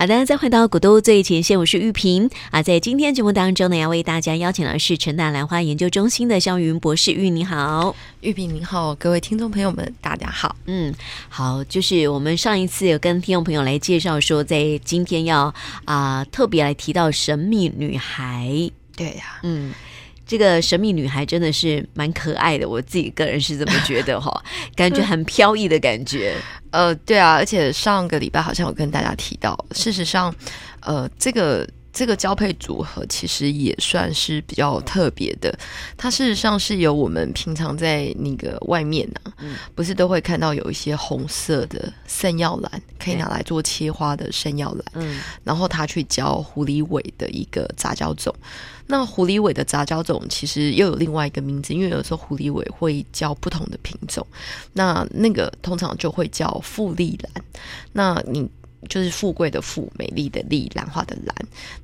好的，再回到古都最前线，我是玉萍啊。在今天节目当中呢，要为大家邀请的是成大兰花研究中心的肖云博士。玉，你好，玉萍你好，各位听众朋友们，大家好。嗯，好，就是我们上一次有跟听众朋友来介绍说，在今天要啊、呃、特别来提到神秘女孩。对呀、啊，嗯。这个神秘女孩真的是蛮可爱的，我自己个人是这么觉得哈，感觉很飘逸的感觉。呃，对啊，而且上个礼拜好像有跟大家提到，事实上，呃，这个。这个交配组合其实也算是比较特别的，它事实上是由我们平常在那个外面呢、啊，嗯、不是都会看到有一些红色的圣药兰，可以拿来做切花的圣药兰，嗯，然后它去交狐狸尾的一个杂交种。那狐狸尾的杂交种其实又有另外一个名字，因为有时候狐狸尾会交不同的品种，那那个通常就会叫富丽兰。那你。就是富贵的富，美丽的丽，兰花的兰，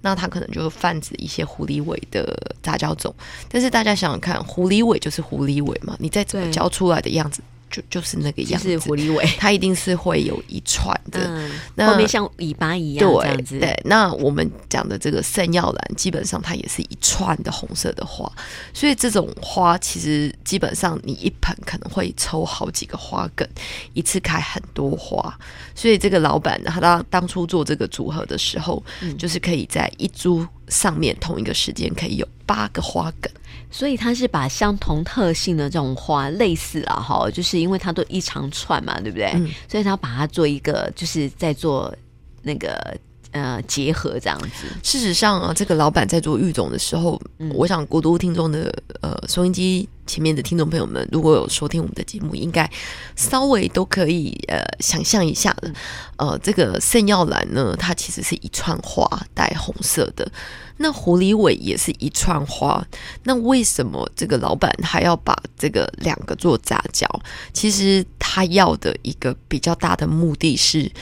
那它可能就泛指一些狐狸尾的杂交种。但是大家想想看，狐狸尾就是狐狸尾嘛，你再怎么教出来的样子。就就是那个样子，是狐狸尾，它一定是会有一串的，嗯、那后面像尾巴一样这样子。对，对，那我们讲的这个圣药兰，基本上它也是一串的红色的花，所以这种花其实基本上你一盆可能会抽好几个花梗，一次开很多花。所以这个老板呢，他当当初做这个组合的时候，嗯、就是可以在一株上面同一个时间可以有八个花梗。所以它是把相同特性的这种花类似啊哈，就是因为它都一长串嘛，对不对？嗯、所以它把它做一个，就是在做那个呃结合这样子。事实上啊，这个老板在做育种的时候，嗯、我想国都听众的呃收音机前面的听众朋友们，如果有收听我们的节目，应该稍微都可以呃想象一下的。呃，这个圣耀兰呢，它其实是一串花带红色的。那狐狸尾也是一串花，那为什么这个老板还要把这个两个做杂交？其实他要的一个比较大的目的是，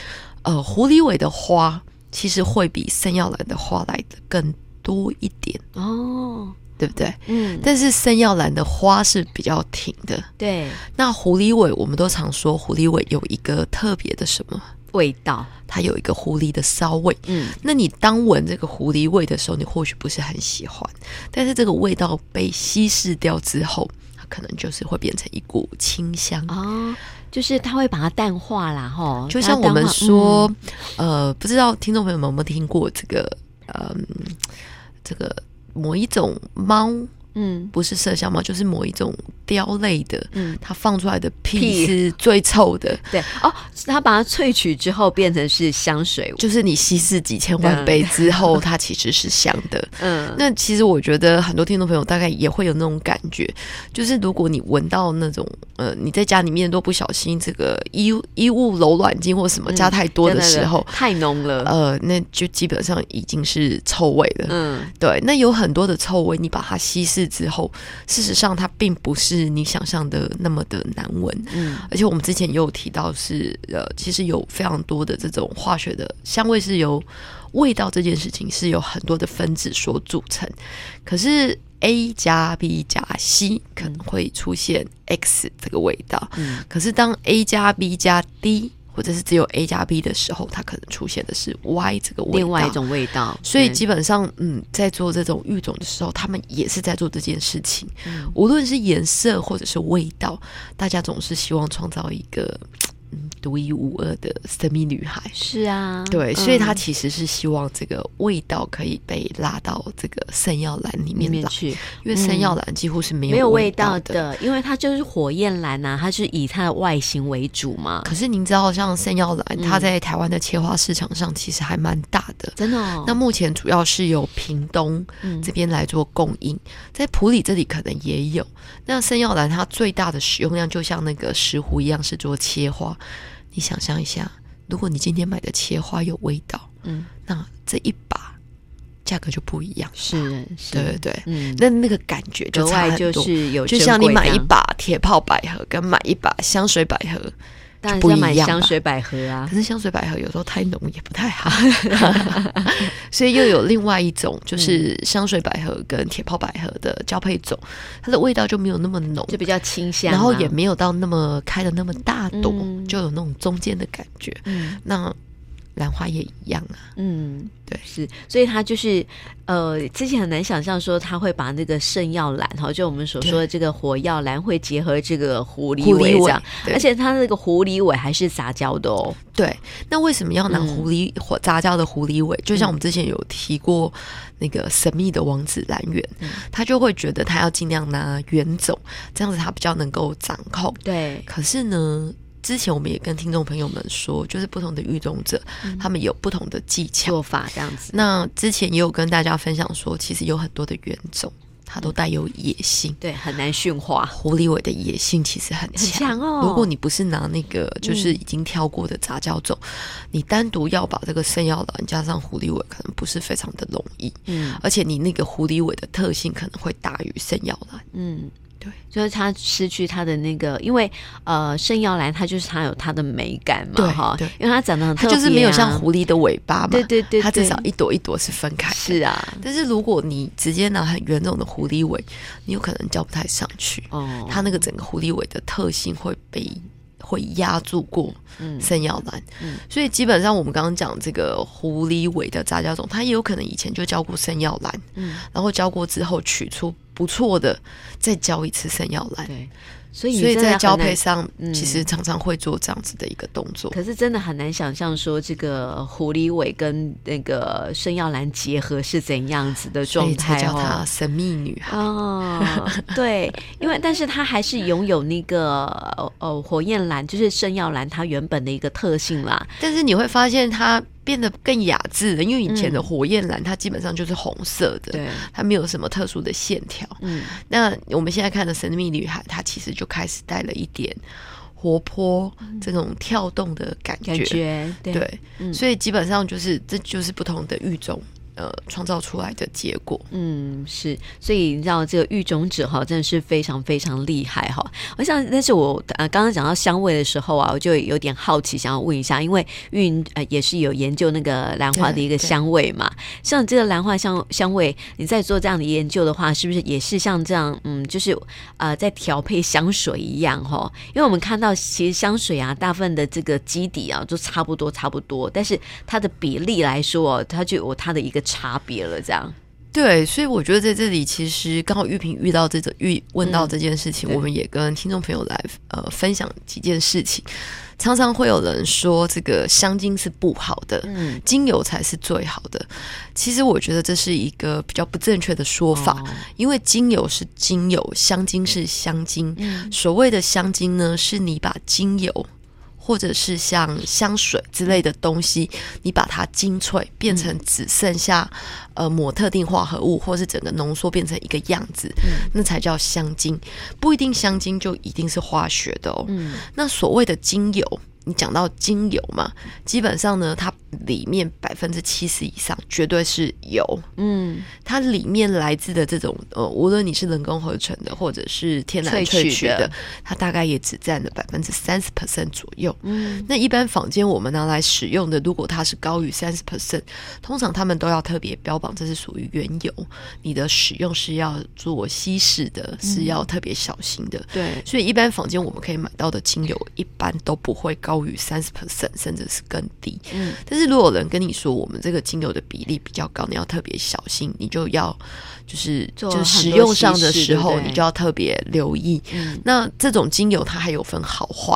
呃，狐狸尾的花其实会比圣药兰的花来的更多一点哦，对不对？嗯。但是圣药兰的花是比较挺的，对。那狐狸尾，我们都常说狐狸尾有一个特别的什么？味道，它有一个狐狸的骚味。嗯，那你当闻这个狐狸味的时候，你或许不是很喜欢，但是这个味道被稀释掉之后，它可能就是会变成一股清香啊、哦，就是它会把它淡化啦，哈。就像我们说，嗯、呃，不知道听众朋友们有没有听过这个，嗯，这个某一种猫。嗯，不是麝香猫，就是某一种貂类的。嗯，它放出来的屁是最臭的。对哦，它把它萃取之后变成是香水，就是你稀释几千万杯之后，它其实是香的。嗯，那其实我觉得很多听众朋友大概也会有那种感觉，就是如果你闻到那种呃，你在家里面都不小心这个衣衣物柔软剂或什么加太多的时候，嗯、太浓了，呃，那就基本上已经是臭味了。嗯，对，那有很多的臭味，你把它稀释。之后，事实上它并不是你想象的那么的难闻，嗯，而且我们之前也有提到是，呃，其实有非常多的这种化学的香味是由味道这件事情是有很多的分子所组成，可是 A 加 B 加 C 可能会出现 X 这个味道，嗯，可是当 A 加 B 加 D 或者是只有 A 加 B 的时候，它可能出现的是 Y 这个味道，另外一种味道。所以基本上，嗯，在做这种育种的时候，他们也是在做这件事情。嗯，无论是颜色或者是味道，大家总是希望创造一个。独一无二的神秘女孩是啊，对，嗯、所以她其实是希望这个味道可以被拉到这个圣药兰里面，去，因为圣药兰几乎是没有味道的，嗯、没有味道的，因为它就是火焰兰啊，它是以它的外形为主嘛。可是您知道，像圣药兰，它在台湾的切花市场上其实还蛮大的，真的、哦。那目前主要是由屏东这边来做供应，嗯、在普里这里可能也有。那圣药兰它最大的使用量，就像那个石斛一样，是做切花。你想象一下，如果你今天买的切花有味道，嗯，那这一把价格就不一样，是，是对对对，嗯，那那个感觉就差很多，就是有就像你买一把铁炮百合跟买一把香水百合。就不要买，香水百合啊，可是香水百合有时候太浓也不太好，所以又有另外一种，就是香水百合跟铁炮百合的交配种，它的味道就没有那么浓，就比较清香，然后也没有到那么开的那么大朵，就有那种中间的感觉。嗯，那兰花也一样啊。嗯，对，是，所以它就是呃，之前很难想象说他会把那个圣药兰哈，就我们所说的这个火药兰会结合这个狐狸尾这样，而且它那个狐狸尾还是杂交的哦。对，那为什么要拿狐狸或杂交的狐狸尾？嗯、就像我们之前有提过那个神秘的王子兰园，嗯、他就会觉得他要尽量拿原种，这样子他比较能够掌控。对，可是呢？之前我们也跟听众朋友们说，就是不同的育种者，嗯、他们有不同的技巧做法这样子。那之前也有跟大家分享说，其实有很多的原种，它都带有野性，嗯、对，很难驯化。狐狸尾的野性其实很强，很强哦。如果你不是拿那个就是已经挑过的杂交种，嗯、你单独要把这个圣药兰加上狐狸尾，可能不是非常的容易。嗯，而且你那个狐狸尾的特性可能会大于圣药兰。嗯。对，就是它失去它的那个，因为呃，圣耀兰它就是它有它的美感嘛，哈，对，因为它长得很特别，啊，它就是没有像狐狸的尾巴嘛，对对对，它至少一朵一朵是分开的，是啊。但是如果你直接拿很圆种的狐狸尾，你有可能交不太上去，哦，它那个整个狐狸尾的特性会被。会压住过圣耀兰，嗯。嗯、所以基本上我们刚刚讲这个狐狸尾的杂交种，它也有可能以前就教过圣耀兰，嗯、然后教过之后取出不错的，再交一次生药兰。所以，所以在交配上，其实常常会做这样子的一个动作。嗯、可是真的很难想象说，这个狐狸尾跟那个圣耀兰结合是怎样子的状态？叫她神秘女孩哦。对，因为但是她还是拥有那个呃火焰蓝，就是圣耀兰它原本的一个特性啦。但是你会发现它。变得更雅致了，因为以前的火焰蓝它基本上就是红色的，它没有什么特殊的线条。嗯，那我们现在看的神秘女孩，它其实就开始带了一点活泼、嗯、这种跳动的感觉，感觉对，对嗯、所以基本上就是这就是不同的育种。呃，创造出来的结果，嗯，是，所以你知道这个育种者哈，真的是非常非常厉害哈。我想，但是我呃刚刚讲到香味的时候啊，我就有点好奇，想要问一下，因为运呃也是有研究那个兰花的一个香味嘛，像这个兰花香香味，你在做这样的研究的话，是不是也是像这样，嗯，就是呃在调配香水一样哈？因为我们看到其实香水啊，大部分的这个基底啊都差不多差不多，但是它的比例来说，它就有它的一个。差别了，这样对，所以我觉得在这里其实刚好玉萍遇到这个遇问到这件事情，嗯、我们也跟听众朋友来呃分享几件事情。常常会有人说这个香精是不好的，嗯，精油才是最好的。其实我觉得这是一个比较不正确的说法，哦、因为精油是精油，香精是香精。嗯、所谓的香精呢，是你把精油。或者是像香水之类的东西，你把它精粹变成只剩下呃抹特定化合物，或是整个浓缩变成一个样子，那才叫香精。不一定香精就一定是化学的哦。那所谓的精油。你讲到精油嘛，基本上呢，它里面百分之七十以上绝对是油。嗯，它里面来自的这种呃，无论你是人工合成的或者是天然萃取的，萃取的它大概也只占了百分之三十 percent 左右。嗯，那一般坊间我们拿来使用的，如果它是高于三十 percent，通常他们都要特别标榜这是属于原油，你的使用是要做稀释的，是要特别小心的。对，所以一般坊间我们可以买到的精油，一般都不会高。高于三十 percent，甚至是更低。嗯，但是如果有人跟你说我们这个精油的比例比较高，你要特别小心，你就要就是就使用上的时候，你就要特别留意。嗯，那这种精油它还有分好坏。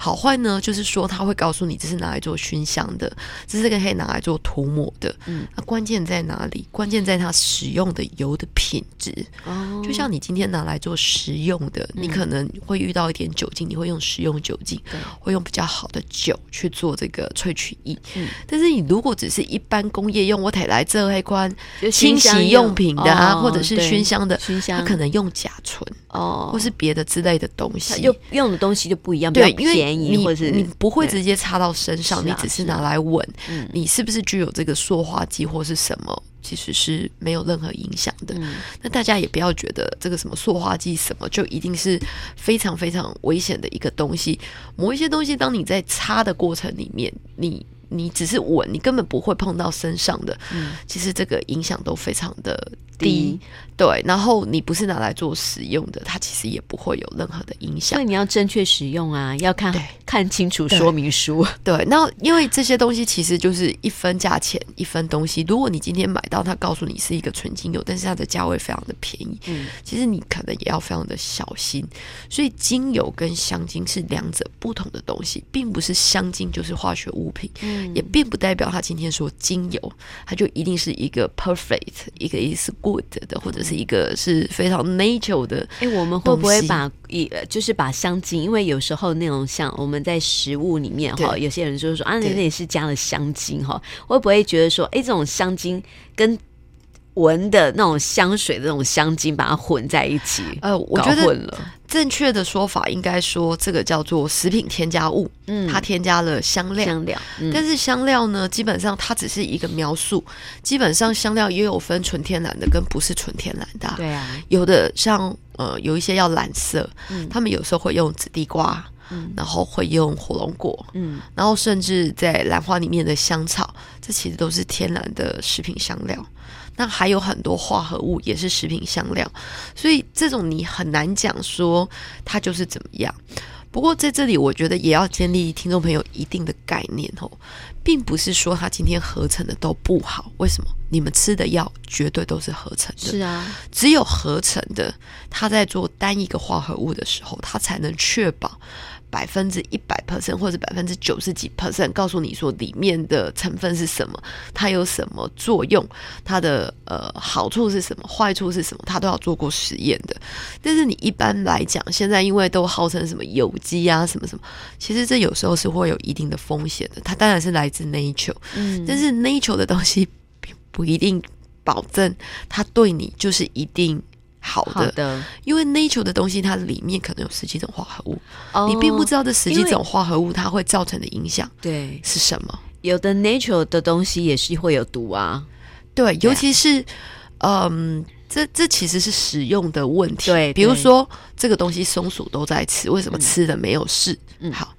好坏呢，就是说他会告诉你这是拿来做熏香的，这是个可以拿来做涂抹的。嗯，那关键在哪里？关键在它使用的油的品质。哦，就像你今天拿来做食用的，嗯、你可能会遇到一点酒精，你会用食用酒精，对会用比较好的酒去做这个萃取液。嗯，但是你如果只是一般工业用，我得来这一关清洗用品的啊，哦、或者是熏香的，熏香它可能用甲醇哦，或是别的之类的东西，用用的东西就不一样。对，因为你你不会直接擦到身上，你只是拿来闻，你是不是具有这个塑化剂或是什么，其实是没有任何影响的。那大家也不要觉得这个什么塑化剂什么就一定是非常非常危险的一个东西。某一些东西，当你在擦的过程里面，你你只是闻，你根本不会碰到身上的。其实这个影响都非常的低。对，然后你不是拿来做使用的，它其实也不会有任何的影响。所以你要正确使用啊，要看看清楚说明书。对，对，那因为这些东西其实就是一分价钱一分东西。如果你今天买到，它告诉你是一个纯精油，但是它的价位非常的便宜，嗯，其实你可能也要非常的小心。所以精油跟香精是两者不同的东西，并不是香精就是化学物品，嗯，也并不代表它今天说精油，它就一定是一个 perfect，一个意思 good 的，或者是。是一个是非常 natural 的。哎、欸，我们会不会把一就是把香精？因为有时候那种像我们在食物里面哈，有些人就是说啊，那那也是加了香精哈，会不会觉得说，哎、欸，这种香精跟闻的那种香水的那种香精把它混在一起？呃，我觉得。正确的说法应该说，这个叫做食品添加物，嗯，它添加了香料，香料，嗯，但是香料呢，基本上它只是一个描述，基本上香料也有分纯天然的跟不是纯天然的，对啊，有的像呃有一些要染色，嗯，他们有时候会用紫地瓜，嗯，然后会用火龙果，嗯，然后甚至在兰花里面的香草，这其实都是天然的食品香料。那还有很多化合物也是食品香料，所以这种你很难讲说它就是怎么样。不过在这里，我觉得也要建立听众朋友一定的概念哦，并不是说它今天合成的都不好。为什么？你们吃的药绝对都是合成的，是啊，只有合成的，它在做单一个化合物的时候，它才能确保。百分之一百 percent 或者百分之九十几 percent 告诉你说里面的成分是什么，它有什么作用，它的呃好处是什么，坏处是什么，它都要做过实验的。但是你一般来讲，现在因为都号称什么有机啊，什么什么，其实这有时候是会有一定的风险的。它当然是来自 nature，嗯，但是 nature 的东西并不一定保证它对你就是一定。好的，好的，因为 nature 的东西，它里面可能有十几种化合物，哦、你并不知道这十几种化合物它会造成的影响，对，是什么？有的 nature 的东西也是会有毒啊，对，尤其是，嗯，这这其实是使用的问题，对，比如说这个东西松鼠都在吃，为什么吃的没有事？嗯，好。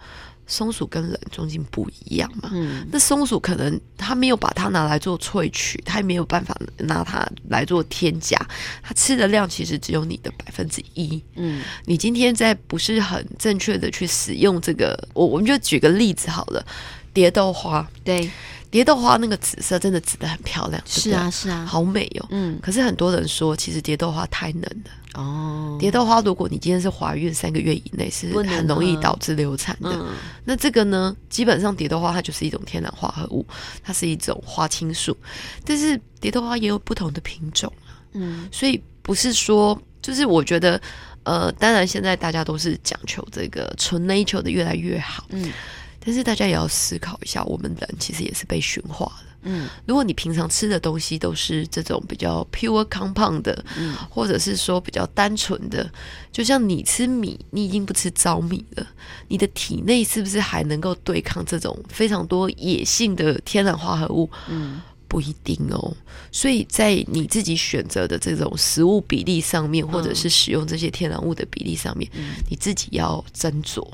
松鼠跟人中间不一样嘛，嗯，那松鼠可能它没有把它拿来做萃取，它也没有办法拿它来做添加，它吃的量其实只有你的百分之一，嗯，你今天在不是很正确的去使用这个，我我们就举个例子好了，蝶豆花，对。蝶豆花那个紫色真的紫的很漂亮，是啊是啊，好美哦。嗯，可是很多人说，其实蝶豆花太嫩了。哦，蝶豆花如果你今天是怀孕三个月以内，是很容易导致流产的。那这个呢，基本上蝶豆花它就是一种天然化合物，它是一种花青素。但是蝶豆花也有不同的品种啊。嗯，所以不是说，就是我觉得，呃，当然现在大家都是讲求这个纯 nature 的越来越好。嗯。但是大家也要思考一下，我们人其实也是被驯化的。嗯，如果你平常吃的东西都是这种比较 pure compound 的，嗯，或者是说比较单纯的，就像你吃米，你已经不吃糙米了，你的体内是不是还能够对抗这种非常多野性的天然化合物？嗯，不一定哦。所以在你自己选择的这种食物比例上面，或者是使用这些天然物的比例上面，嗯，你自己要斟酌。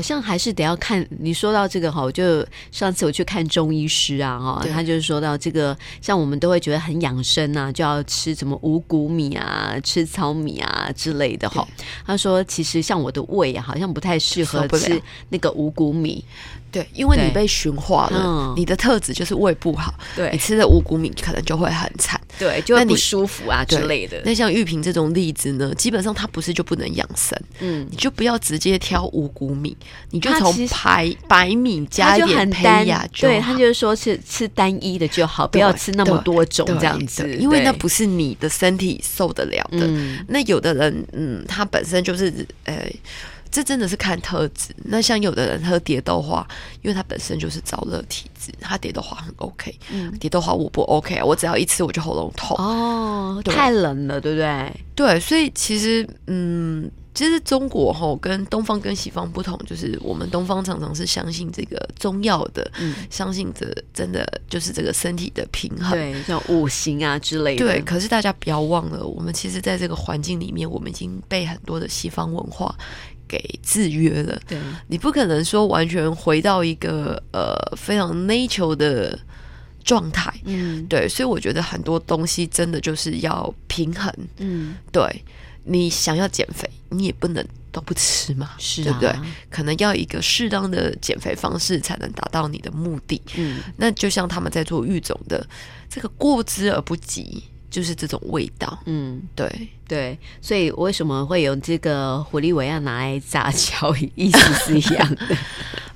好像还是得要看你说到这个哈，我就上次我去看中医师啊哈，他就是说到这个，像我们都会觉得很养生啊，就要吃什么五谷米啊，吃糙米啊之类的哈。他说其实像我的胃啊，好像不太适合吃那个五谷米。对，因为你被驯化了，嗯、你的特质就是胃不好。对，你吃的五谷米可能就会很惨，对，就会不舒服啊之类的。那像玉萍这种例子呢，基本上它不是就不能养生，嗯，你就不要直接挑五谷米，你就从白白米加一点胚芽。对，他就是说是吃单一的就好，不要吃那么多种这样子，因为那不是你的身体受得了的。嗯、那有的人，嗯，他本身就是呃。这真的是看特质。那像有的人喝蝶豆花，因为他本身就是燥热体质，他蝶豆花很 OK。嗯，蝶豆花我不 OK，我只要一吃我就喉咙痛。哦，太冷了，对不对？对，所以其实，嗯，其实中国吼跟东方跟西方不同，就是我们东方常常是相信这个中药的，嗯，相信着真的就是这个身体的平衡，对，像五行啊之类的。对，可是大家不要忘了，我们其实在这个环境里面，我们已经被很多的西方文化。给制约了，对，你不可能说完全回到一个呃非常 nature 的状态。嗯，对，所以我觉得很多东西真的就是要平衡。嗯，对，你想要减肥，你也不能都不吃嘛，是啊，对不对？可能要一个适当的减肥方式，才能达到你的目的。嗯，那就像他们在做育种的，这个过之而不及。就是这种味道，嗯，对。对，所以为什么会有这个狐狸尾要拿来炸焦，意思是一样的。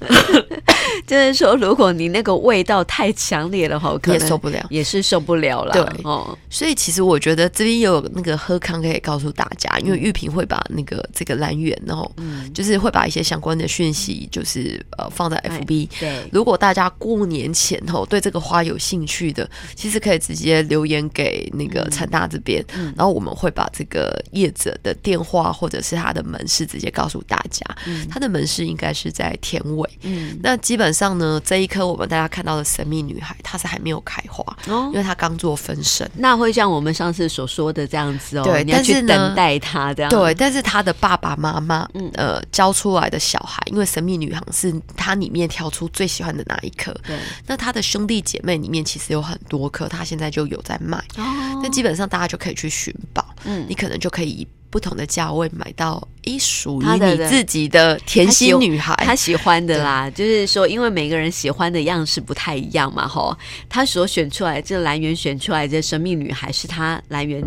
就是说，如果你那个味道太强烈了哈，可能也受不了，也是受不了了。对哦，所以其实我觉得这边有那个喝康可以告诉大家，因为玉萍会把那个这个来源，然后就是会把一些相关的讯息，就是呃放在 FB。对，如果大家过年前后对这个花有兴趣的，其实可以直接留言给那个陈大这边，然后我们会把这个业者的电话或者是他的门市直接告诉大家。他的门市应该是在田尾。嗯，那基本上呢，这一颗我们大家看到的神秘女孩，她是还没有开花，哦，因为她刚做分身。那会像我们上次所说的这样子哦，对，你要去等待她这样。对，但是她的爸爸妈妈，嗯，呃，教出来的小孩，因为神秘女孩是她里面挑出最喜欢的那一颗。对，那它的兄弟姐妹里面其实有很多颗，它现在就有在卖。哦，那基本上大家就可以去寻宝，嗯，你可能就可以。不同的价位买到一属于你自己的甜心女孩，她喜欢的啦。就是说，因为每个人喜欢的样式不太一样嘛，吼。她所选出来这个兰园选出来的神秘女孩，是她兰园。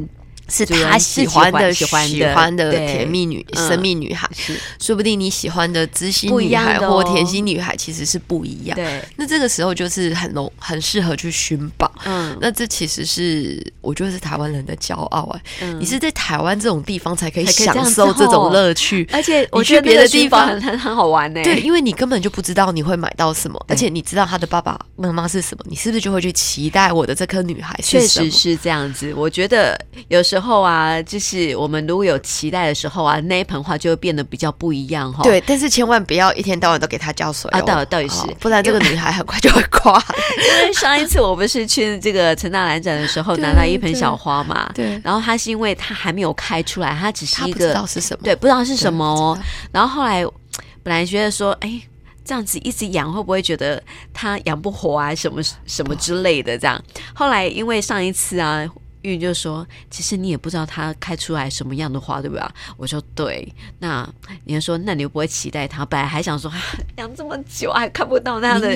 是他喜欢的，喜欢的甜蜜女、神秘女孩，说不定你喜欢的知心女孩或甜心女孩其实是不一样。对，那这个时候就是很容，很适合去寻宝。嗯，那这其实是我觉得是台湾人的骄傲哎。你是在台湾这种地方才可以享受这种乐趣，而且我觉得别的地方很很好玩呢。对，因为你根本就不知道你会买到什么，而且你知道他的爸爸妈妈是什么，你是不是就会去期待我的这颗女孩？确实是这样子，我觉得有时候。之后啊，就是我们如果有期待的时候啊，那一盆花就会变得比较不一样哈。对，但是千万不要一天到晚都给它浇水啊，到到底是，不然这个女孩很快就会挂。因为上一次我不是去这个陈大兰展的时候，拿到一盆小花嘛，对，然后它是因为它还没有开出来，它只是一个不知道是什么，对，不知道是什么哦。然后后来本来觉得说，哎，这样子一直养会不会觉得它养不活啊，什么什么之类的这样。后来因为上一次啊。玉就说：“其实你也不知道它开出来什么样的花，对不对？”我说：“对。”那你就说：“那你又不会期待它？本来还想说，养这么久还看不到那样的，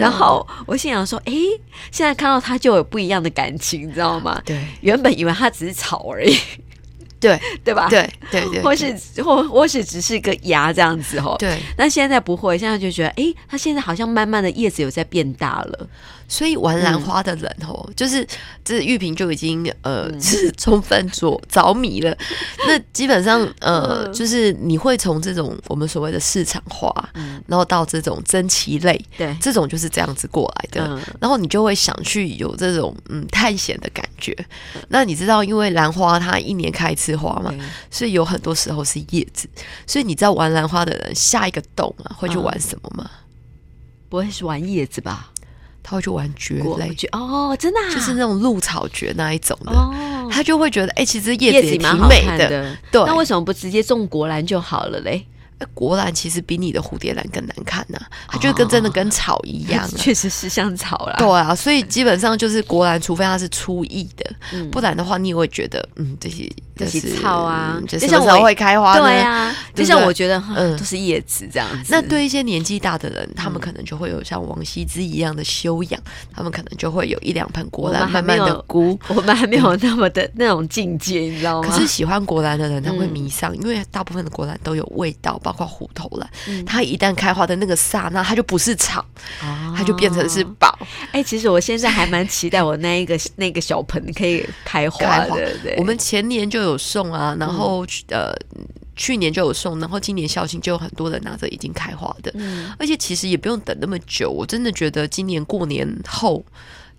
然后我心想说：“哎，现在看到它就有不一样的感情，你知道吗？”对，原本以为它只是草而已，对对吧？对对对，或是或或是只是一个芽这样子哦。对，那现在不会，现在就觉得，哎，它现在好像慢慢的叶子有在变大了。所以玩兰花的人哦，嗯、就是这玉萍就已经呃是充分着着迷了。那基本上呃，就是你会从这种我们所谓的市场化，嗯、然后到这种珍奇类，对，这种就是这样子过来的。嗯、然后你就会想去有这种嗯探险的感觉。那你知道，因为兰花它一年开一次花嘛，嗯、所以有很多时候是叶子。所以你知道玩兰花的人下一个洞啊会去玩什么吗？嗯、不会是玩叶子吧？他会去玩蕨类哦，真的，啊，就是那种鹿草蕨那一种的，哦，他就会觉得，哎，欸，其实叶子也挺美的，的对，那为什么不直接种国兰就好了嘞？国兰其实比你的蝴蝶兰更难看呐，它就跟真的跟草一样，确实是像草啦。对啊，所以基本上就是国兰，除非它是粗艺的，不然的话你也会觉得，嗯，这些这些草啊，就什么时候会开花？对啊，就像我觉得，嗯，都是叶子这样子。那对一些年纪大的人，他们可能就会有像王羲之一样的修养，他们可能就会有一两盆果兰慢慢的菇。我们还没有那么的那种境界，你知道吗？可是喜欢国兰的人，他会迷上，因为大部分的国兰都有味道。包括虎头兰，嗯、它一旦开花的那个刹那，它就不是草，哦、它就变成是宝。哎、欸，其实我现在还蛮期待我那一个 那个小盆可以开花的。开花，我们前年就有送啊，然后、嗯、呃去年就有送，然后今年校庆就有很多人拿着已经开花的，嗯、而且其实也不用等那么久。我真的觉得今年过年后。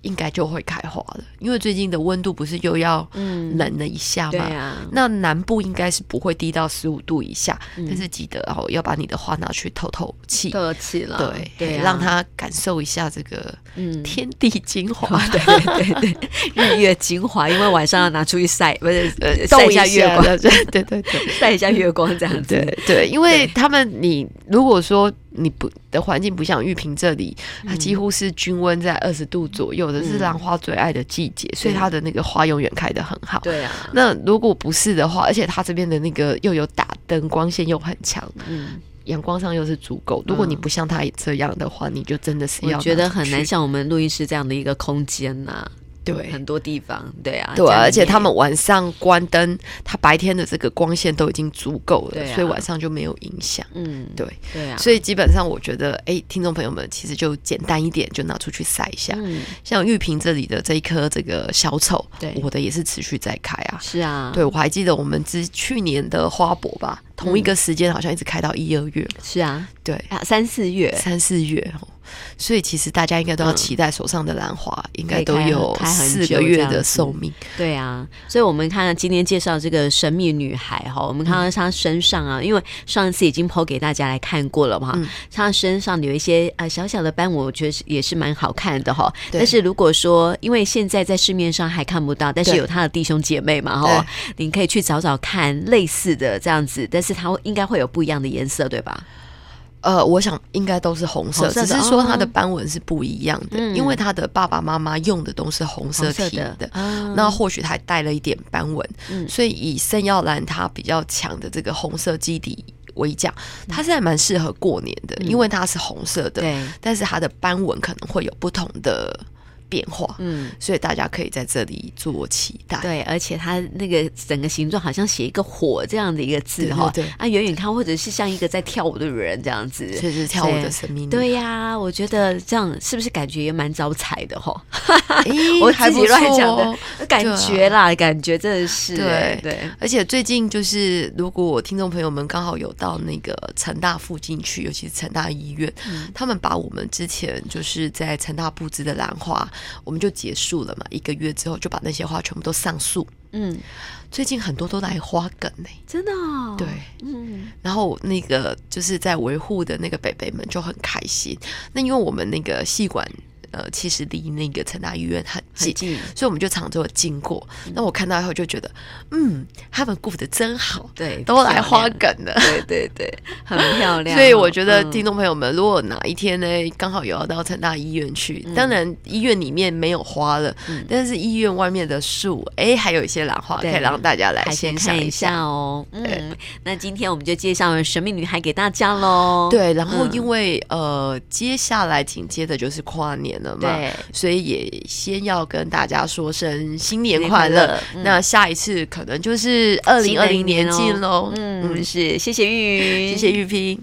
应该就会开花了，因为最近的温度不是又要冷了一下嘛？对啊。那南部应该是不会低到十五度以下，但是记得哦，要把你的花拿去透透气，透气了，对对，让它感受一下这个嗯。天地精华，对 对对，日月精华，因为晚上要拿出去晒，不是呃晒一下月光，对对对，晒一下月光这样子，对对，因为他们你如果说。你不的环境不像玉屏这里，它几乎是均温在二十度左右的，是兰花最爱的季节，所以它的那个花永远开得很好。对啊，那如果不是的话，而且它这边的那个又有打灯，光线又很强，嗯，阳光上又是足够。如果你不像它这样的话，你就真的是要我觉得很难像我们录音室这样的一个空间呐、啊。对，很多地方，对啊，对啊，而且他们晚上关灯，他白天的这个光线都已经足够了，啊，所以晚上就没有影响。嗯，对，对啊，所以基本上我觉得，哎，听众朋友们其实就简单一点，就拿出去晒一下。嗯，像玉屏这里的这一颗这个小丑，对，我的也是持续在开啊。是啊，对，我还记得我们之去年的花博吧，同一个时间好像一直开到一二月。是啊，对啊，三四月，三四月。所以其实大家应该都要期待手上的兰花，嗯、应该都有四个月的寿命。对啊，所以我们看今天介绍这个神秘女孩哈，我们看到她身上啊，因为上一次已经 po 给大家来看过了嘛，嗯、她身上有一些呃小小的斑，我觉得也是蛮好看的哈。但是如果说因为现在在市面上还看不到，但是有她的弟兄姐妹嘛哈，你可以去找找看类似的这样子，但是它应该会有不一样的颜色，对吧？呃，我想应该都是红色，只是说它的斑纹是不一样的，嗯、因为他的爸爸妈妈用的都是红色体的，那或许他还带了一点斑纹，嗯、所以以圣耀兰它比较强的这个红色基底为讲，它是还蛮适合过年的，嗯、因为它是红色的，但是它的斑纹可能会有不同的。变化，嗯，所以大家可以在这里做期待。对，而且它那个整个形状好像写一个火这样的一个字哈，对，啊，远远看或者是像一个在跳舞的人这样子，确实跳舞的生命。对呀，我觉得这样是不是感觉也蛮招财的哈？我自己乱讲的感觉啦，感觉真的是对对。而且最近就是，如果听众朋友们刚好有到那个成大附近去，尤其是成大医院，他们把我们之前就是在成大布置的兰花。我们就结束了嘛，一个月之后就把那些花全部都上树。嗯，最近很多都来花梗呢，真的。哦。对，嗯，然后那个就是在维护的那个北北们就很开心。那因为我们那个戏馆。呃，其实离那个成大医院很近，近所以我们就常常会经过。那、嗯、我看到以后就觉得，嗯，他们顾得真好，对，都来花梗了，对对对，很漂 亮。所以我觉得听众朋友们，嗯、如果哪一天呢，刚好有要到成大医院去，嗯、当然医院里面没有花了，嗯、但是医院外面的树，哎，还有一些兰花可以让大家来先看一下哦。嗯，对那今天我们就介绍了神秘女孩给大家喽。对，然后因为、嗯、呃，接下来紧接着就是跨年。对，所以也先要跟大家说声新年快乐。嗯、那下一次可能就是二零二零年见喽。嗯，是，谢谢玉，谢谢玉萍。